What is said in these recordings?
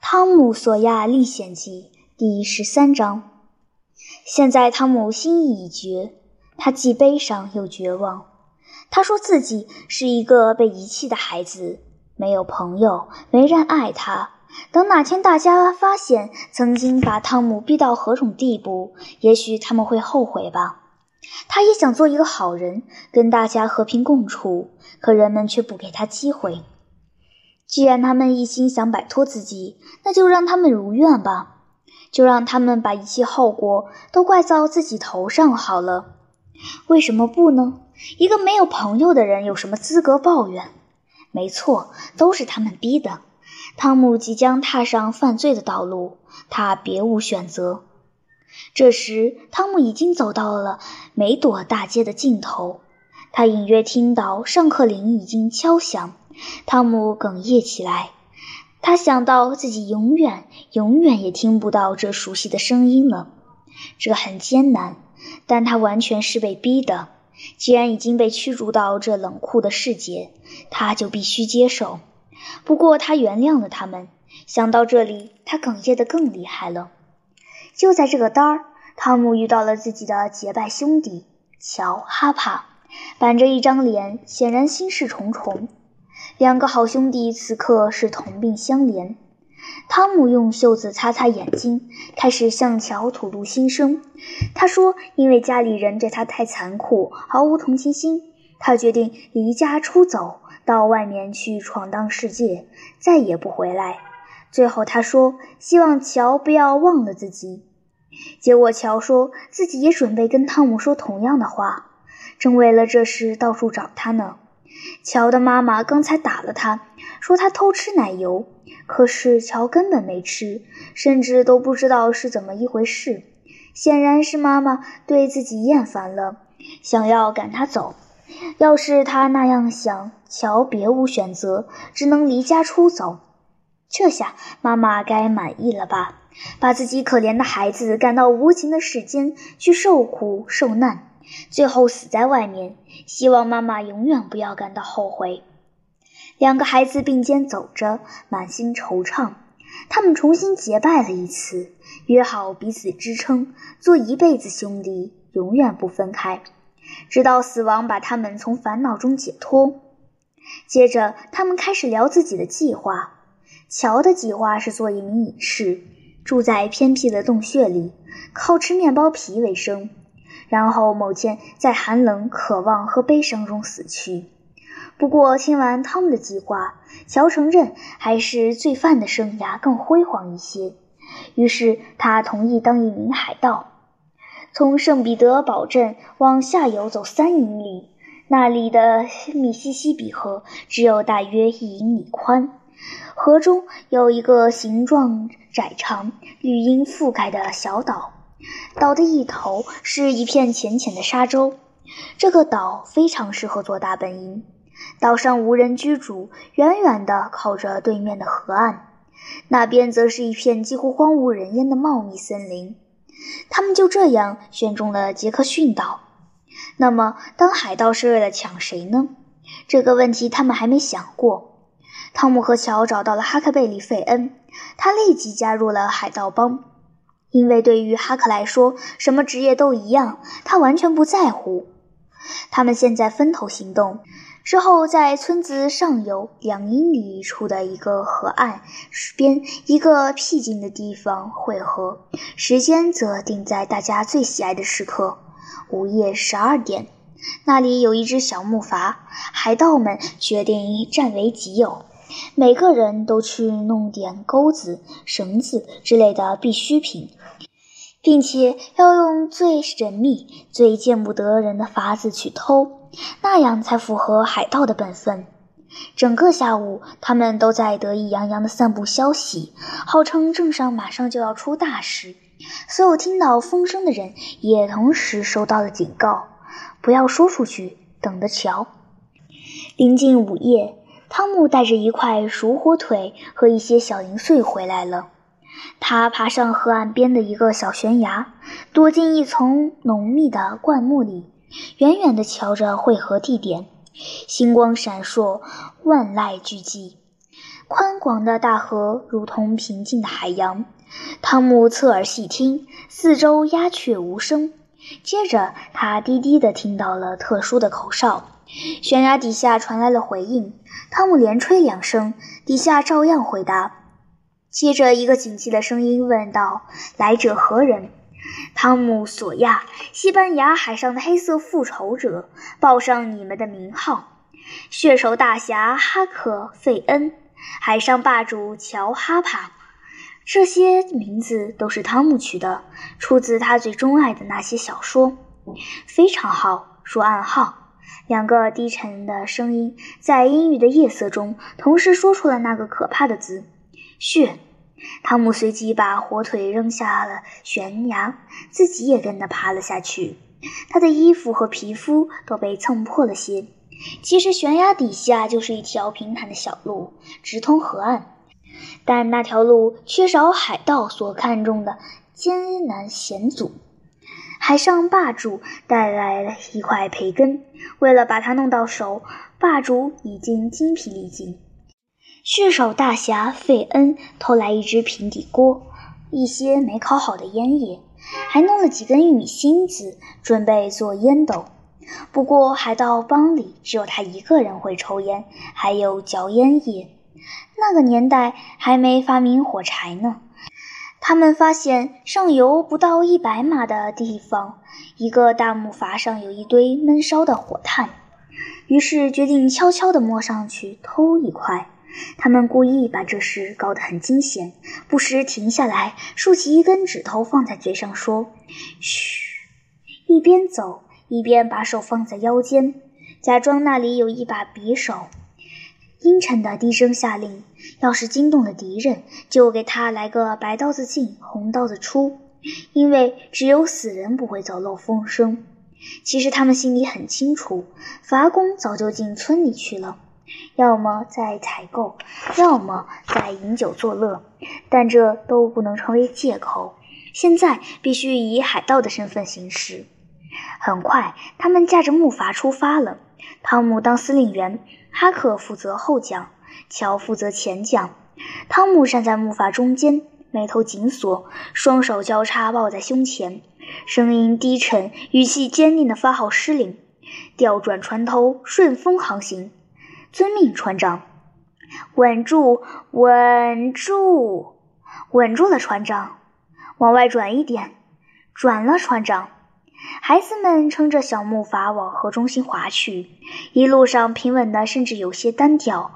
汤姆·索亚历险记第十三章。现在汤姆心意已决，他既悲伤又绝望。他说自己是一个被遗弃的孩子，没有朋友，没人爱他。等哪天大家发现曾经把汤姆逼到何种地步，也许他们会后悔吧。他也想做一个好人，跟大家和平共处，可人们却不给他机会。既然他们一心想摆脱自己，那就让他们如愿吧，就让他们把一切后果都怪到自己头上好了。为什么不呢？一个没有朋友的人有什么资格抱怨？没错，都是他们逼的。汤姆即将踏上犯罪的道路，他别无选择。这时，汤姆已经走到了梅朵大街的尽头，他隐约听到上课铃已经敲响。汤姆哽咽起来，他想到自己永远、永远也听不到这熟悉的声音了。这很艰难，但他完全是被逼的。既然已经被驱逐到这冷酷的世界，他就必须接受。不过，他原谅了他们。想到这里，他哽咽得更厉害了。就在这个当儿，汤姆遇到了自己的结拜兄弟乔、哈帕，板着一张脸，显然心事重重。两个好兄弟此刻是同病相怜。汤姆用袖子擦擦眼睛，开始向乔吐露心声。他说：“因为家里人对他太残酷，毫无同情心，他决定离家出走，到外面去闯荡世界，再也不回来。”最后他说：“希望乔不要忘了自己。”结果乔说自己也准备跟汤姆说同样的话，正为了这事到处找他呢。乔的妈妈刚才打了他，说他偷吃奶油。可是乔根本没吃，甚至都不知道是怎么一回事。显然是妈妈对自己厌烦了，想要赶他走。要是他那样想，乔别无选择，只能离家出走。这下妈妈该满意了吧？把自己可怜的孩子赶到无情的世间去受苦受难。最后死在外面，希望妈妈永远不要感到后悔。两个孩子并肩走着，满心惆怅。他们重新结拜了一次，约好彼此支撑，做一辈子兄弟，永远不分开，直到死亡把他们从烦恼中解脱。接着，他们开始聊自己的计划。乔的计划是做一名隐士，住在偏僻的洞穴里，靠吃面包皮为生。然后某天在寒冷、渴望和悲伤中死去。不过听完汤姆的计划，乔承认还是罪犯的生涯更辉煌一些。于是他同意当一名海盗，从圣彼得堡镇往下游走三英里，那里的密西西比河只有大约一英里宽。河中有一个形状窄长、绿荫覆盖的小岛。岛的一头是一片浅浅的沙洲，这个岛非常适合做大本营。岛上无人居住，远远的靠着对面的河岸，那边则是一片几乎荒无人烟的茂密森林。他们就这样选中了杰克逊岛。那么，当海盗是为了抢谁呢？这个问题他们还没想过。汤姆和乔找到了哈克贝利·费恩，他立即加入了海盗帮。因为对于哈克来说，什么职业都一样，他完全不在乎。他们现在分头行动，之后在村子上游两英里处的一个河岸边一个僻静的地方汇合，时间则定在大家最喜爱的时刻——午夜十二点。那里有一只小木筏，海盗们决定占为己有。每个人都去弄点钩子、绳子之类的必需品，并且要用最神秘、最见不得人的法子去偷，那样才符合海盗的本分。整个下午，他们都在得意洋洋地散布消息，号称镇上马上就要出大事。所有听到风声的人也同时收到了警告：不要说出去，等着瞧。临近午夜。汤姆带着一块熟火腿和一些小零碎回来了。他爬上河岸边的一个小悬崖，躲进一丛浓密的灌木里，远远地瞧着汇合地点。星光闪烁，万籁俱寂。宽广的大河如同平静的海洋。汤姆侧耳细听，四周鸦雀无声。接着，他低低地听到了特殊的口哨，悬崖底下传来了回应。汤姆连吹两声，底下照样回答。接着，一个警惕的声音问道：“来者何人？”汤姆·索亚，西班牙海上的黑色复仇者，报上你们的名号。血手大侠哈克·费恩，海上霸主乔·哈帕。这些名字都是汤姆取的，出自他最钟爱的那些小说。非常好，说暗号。两个低沉的声音在阴郁的夜色中同时说出了那个可怕的字“血”。汤姆随即把火腿扔下了悬崖，自己也跟着爬了下去。他的衣服和皮肤都被蹭破了些。其实悬崖底下就是一条平坦的小路，直通河岸。但那条路缺少海盗所看重的艰难险阻。海上霸主带来了一块培根，为了把它弄到手，霸主已经精疲力尽。血手大侠费恩偷来一只平底锅，一些没烤好的烟叶，还弄了几根玉米芯子，准备做烟斗。不过海盗帮里只有他一个人会抽烟，还有嚼烟叶。那个年代还没发明火柴呢。他们发现上游不到一百码的地方，一个大木筏上有一堆闷烧的火炭，于是决定悄悄地摸上去偷一块。他们故意把这事搞得很惊险，不时停下来，竖起一根指头放在嘴上说：“嘘。”一边走一边把手放在腰间，假装那里有一把匕首。阴沉的低声下令：“要是惊动了敌人，就给他来个白刀子进，红刀子出，因为只有死人不会走漏风声。”其实他们心里很清楚，伐工早就进村里去了，要么在采购，要么在饮酒作乐，但这都不能成为借口。现在必须以海盗的身份行事。很快，他们驾着木筏出发了。汤姆当司令员。哈克负责后桨，乔负责前桨。汤姆站在木筏中间，眉头紧锁，双手交叉抱在胸前，声音低沉，语气坚定地发号施令：“调转船头，顺风航行。”遵命，船长。稳住，稳住，稳住了，船长。往外转一点，转了，船长。孩子们撑着小木筏往河中心划去，一路上平稳的，甚至有些单调。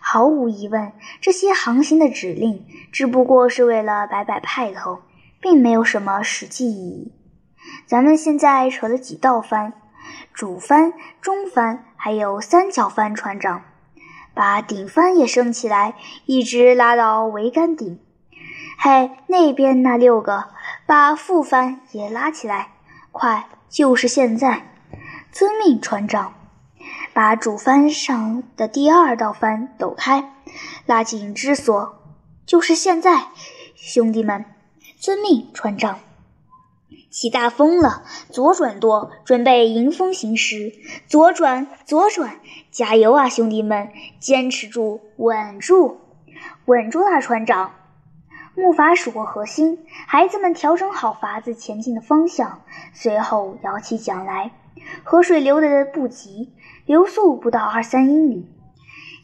毫无疑问，这些航行的指令只不过是为了摆摆派头，并没有什么实际意义。咱们现在扯了几道帆，主帆、中帆，还有三角帆。船长，把顶帆也升起来，一直拉到桅杆顶。嘿，那边那六个，把副帆也拉起来。快，就是现在！遵命，船长。把主帆上的第二道帆抖开，拉紧支索。就是现在，兄弟们！遵命，船长。起大风了，左转舵，准备迎风行驶。左转，左转！加油啊，兄弟们！坚持住，稳住，稳住啊，船长！木筏驶过河心，孩子们调整好筏子前进的方向，随后摇起桨来。河水流得不急，流速不到二三英里。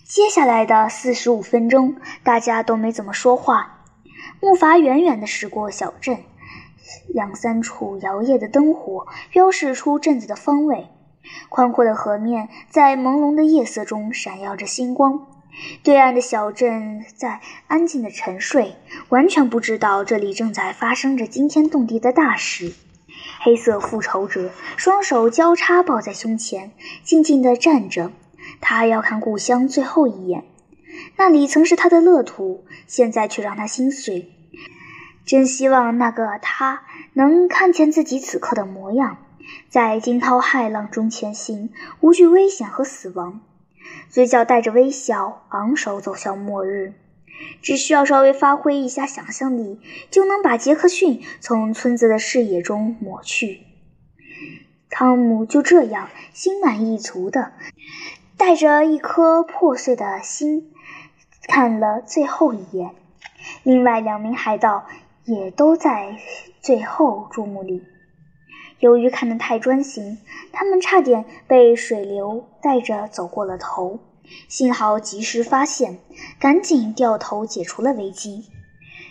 接下来的四十五分钟，大家都没怎么说话。木筏远远地驶过小镇，两三处摇曳的灯火标示出镇子的方位。宽阔的河面在朦胧的夜色中闪耀着星光。对岸的小镇在安静的沉睡，完全不知道这里正在发生着惊天动地的大事。黑色复仇者双手交叉抱在胸前，静静地站着。他要看故乡最后一眼，那里曾是他的乐土，现在却让他心碎。真希望那个他能看见自己此刻的模样，在惊涛骇浪中前行，无惧危险和死亡。嘴角带着微笑，昂首走向末日。只需要稍微发挥一下想象力，就能把杰克逊从村子的视野中抹去。汤姆就这样心满意足的，带着一颗破碎的心，看了最后一眼。另外两名海盗也都在最后注目里。由于看得太专心，他们差点被水流带着走过了头。幸好及时发现，赶紧掉头解除了危机。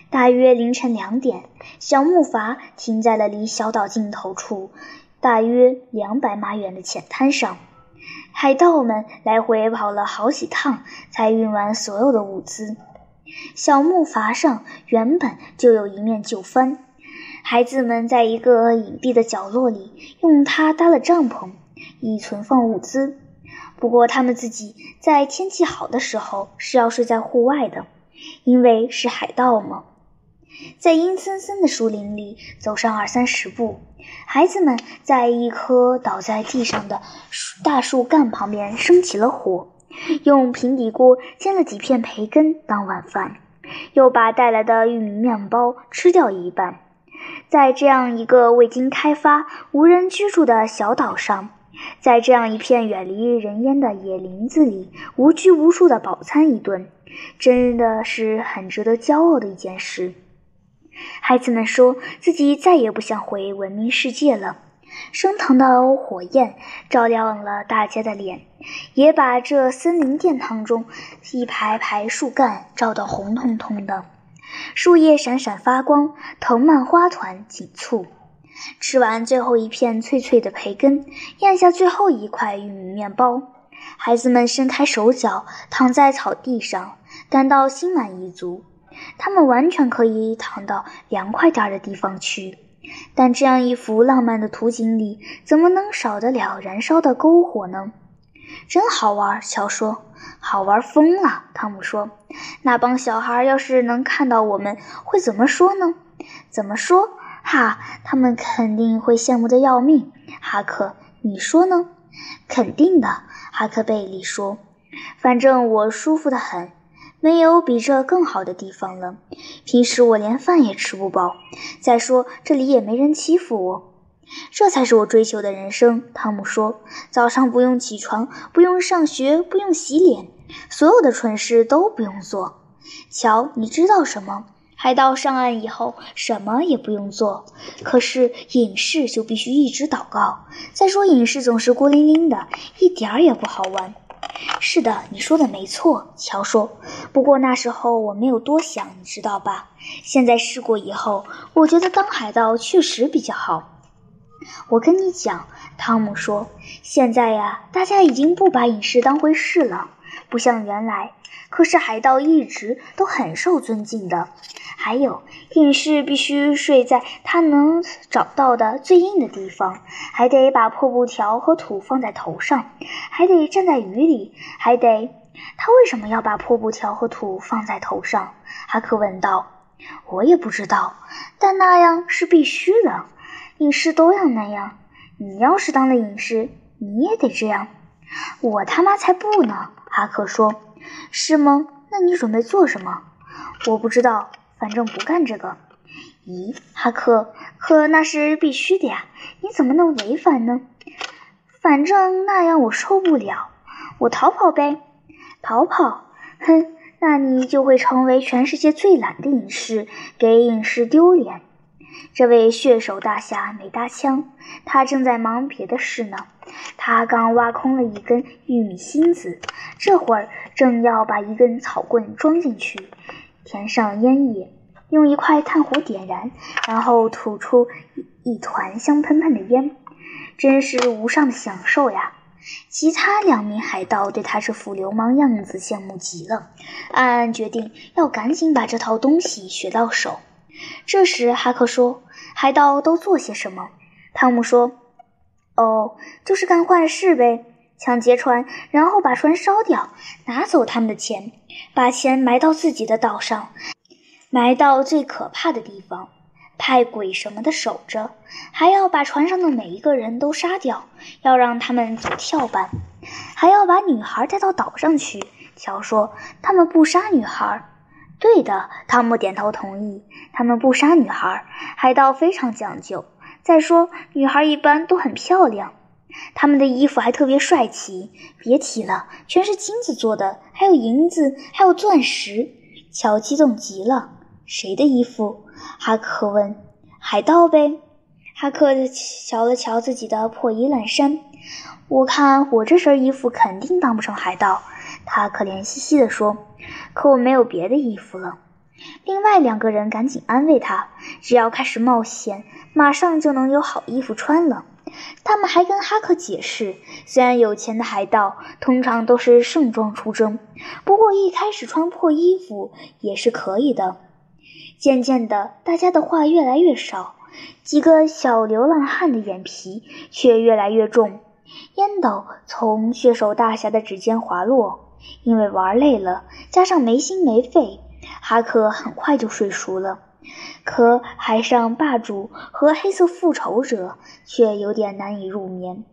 大约凌晨两点，小木筏停在了离小岛尽头处大约两百码远的浅滩上。海盗们来回跑了好几趟，才运完所有的物资。小木筏上原本就有一面旧帆，孩子们在一个隐蔽的角落里用它搭了帐篷，以存放物资。不过，他们自己在天气好的时候是要睡在户外的，因为是海盗嘛。在阴森森的树林里走上二三十步，孩子们在一棵倒在地上的大树干旁边生起了火，用平底锅煎了几片培根当晚饭，又把带来的玉米面包吃掉一半。在这样一个未经开发、无人居住的小岛上，在这样一片远离人烟的野林子里，无拘无束地饱餐一顿，真的是很值得骄傲的一件事。孩子们说自己再也不想回文明世界了。升腾的火焰照亮了大家的脸，也把这森林殿堂中一排排树干照得红彤彤的，树叶闪闪发光，藤蔓花团锦簇。吃完最后一片脆脆的培根，咽下最后一块玉米面包，孩子们伸开手脚，躺在草地上，感到心满意足。他们完全可以躺到凉快点的地方去，但这样一幅浪漫的图景里，怎么能少得了燃烧的篝火呢？真好玩，乔说。好玩疯了，汤姆说。那帮小孩要是能看到我们，会怎么说呢？怎么说？哈，他们肯定会羡慕的要命。哈克，你说呢？肯定的，哈克贝利说。反正我舒服得很。没有比这更好的地方了。平时我连饭也吃不饱。再说这里也没人欺负我，这才是我追求的人生。汤姆说：“早上不用起床，不用上学，不用洗脸，所有的蠢事都不用做。瞧，你知道什么？海盗上岸以后什么也不用做。可是隐士就必须一直祷告。再说隐士总是孤零零的，一点儿也不好玩。”是的，你说的没错，乔说。不过那时候我没有多想，你知道吧？现在试过以后，我觉得当海盗确实比较好。我跟你讲，汤姆说，现在呀，大家已经不把隐士当回事了，不像原来。可是海盗一直都很受尊敬的。还有，隐士必须睡在他能找到的最硬的地方，还得把破布条和土放在头上，还得站在雨里，还得……他为什么要把破布条和土放在头上？哈克问道。我也不知道，但那样是必须的。隐士都要那样。你要是当了隐士，你也得这样。我他妈才不呢！哈克说。是吗？那你准备做什么？我不知道。反正不干这个。咦，哈克，可那是必须的呀！你怎么能违反呢？反正那样我受不了。我逃跑呗。逃跑？哼，那你就会成为全世界最懒的隐士，给隐士丢脸。这位血手大侠没搭腔，他正在忙别的事呢。他刚挖空了一根玉米芯子，这会儿正要把一根草棍装进去。填上烟叶，用一块炭火点燃，然后吐出一一团香喷喷的烟，真是无上的享受呀！其他两名海盗对他这副流氓样子羡慕极了，暗暗决定要赶紧把这套东西学到手。这时，哈克说：“海盗都做些什么？”汤姆说：“哦，就是干坏事呗。”抢劫船，然后把船烧掉，拿走他们的钱，把钱埋到自己的岛上，埋到最可怕的地方，派鬼什么的守着，还要把船上的每一个人都杀掉，要让他们走跳板，还要把女孩带到岛上去。乔说：“他们不杀女孩。”对的，汤姆点头同意。他们不杀女孩，海盗非常讲究。再说，女孩一般都很漂亮。他们的衣服还特别帅气，别提了，全是金子做的，还有银子，还有钻石。乔激动极了。谁的衣服？哈克问。海盗呗。哈克瞧了瞧自己的破衣烂衫，我看我这身衣服肯定当不成海盗。他可怜兮兮地说：“可我没有别的衣服了。”另外两个人赶紧安慰他：“只要开始冒险，马上就能有好衣服穿了。”他们还跟哈克解释，虽然有钱的海盗通常都是盛装出征，不过一开始穿破衣服也是可以的。渐渐的，大家的话越来越少，几个小流浪汉的眼皮却越来越重，烟斗从血手大侠的指尖滑落。因为玩累了，加上没心没肺，哈克很快就睡熟了。可海上霸主和黑色复仇者却有点难以入眠。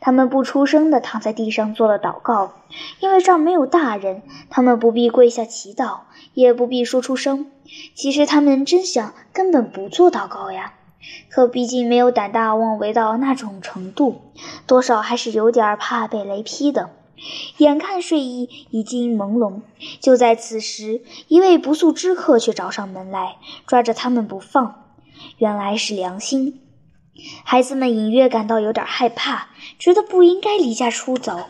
他们不出声地躺在地上做了祷告，因为这儿没有大人，他们不必跪下祈祷，也不必说出声。其实他们真想根本不做祷告呀，可毕竟没有胆大妄为到那种程度，多少还是有点怕被雷劈的。眼看睡意已经朦胧，就在此时，一位不速之客却找上门来，抓着他们不放。原来是良心。孩子们隐约感到有点害怕，觉得不应该离家出走。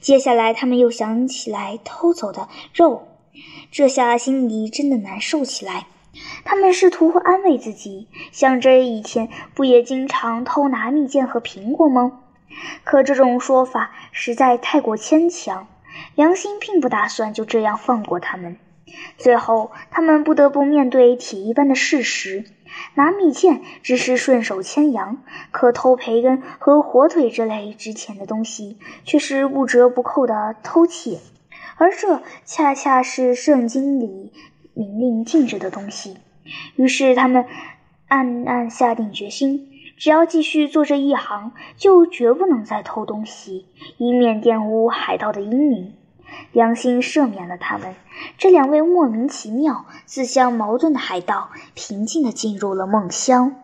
接下来，他们又想起来偷走的肉，这下心里真的难受起来。他们试图安慰自己，想着以前不也经常偷拿蜜饯和苹果吗？可这种说法实在太过牵强，良心并不打算就这样放过他们。最后，他们不得不面对铁一般的事实：拿蜜饯只是顺手牵羊，可偷培根和火腿这类值钱的东西却是不折不扣的偷窃，而这恰恰是圣经里明令禁止的东西。于是，他们暗暗下定决心。只要继续做这一行，就绝不能再偷东西，以免玷污海盗的英名。良心赦免了他们，这两位莫名其妙、自相矛盾的海盗平静地进入了梦乡。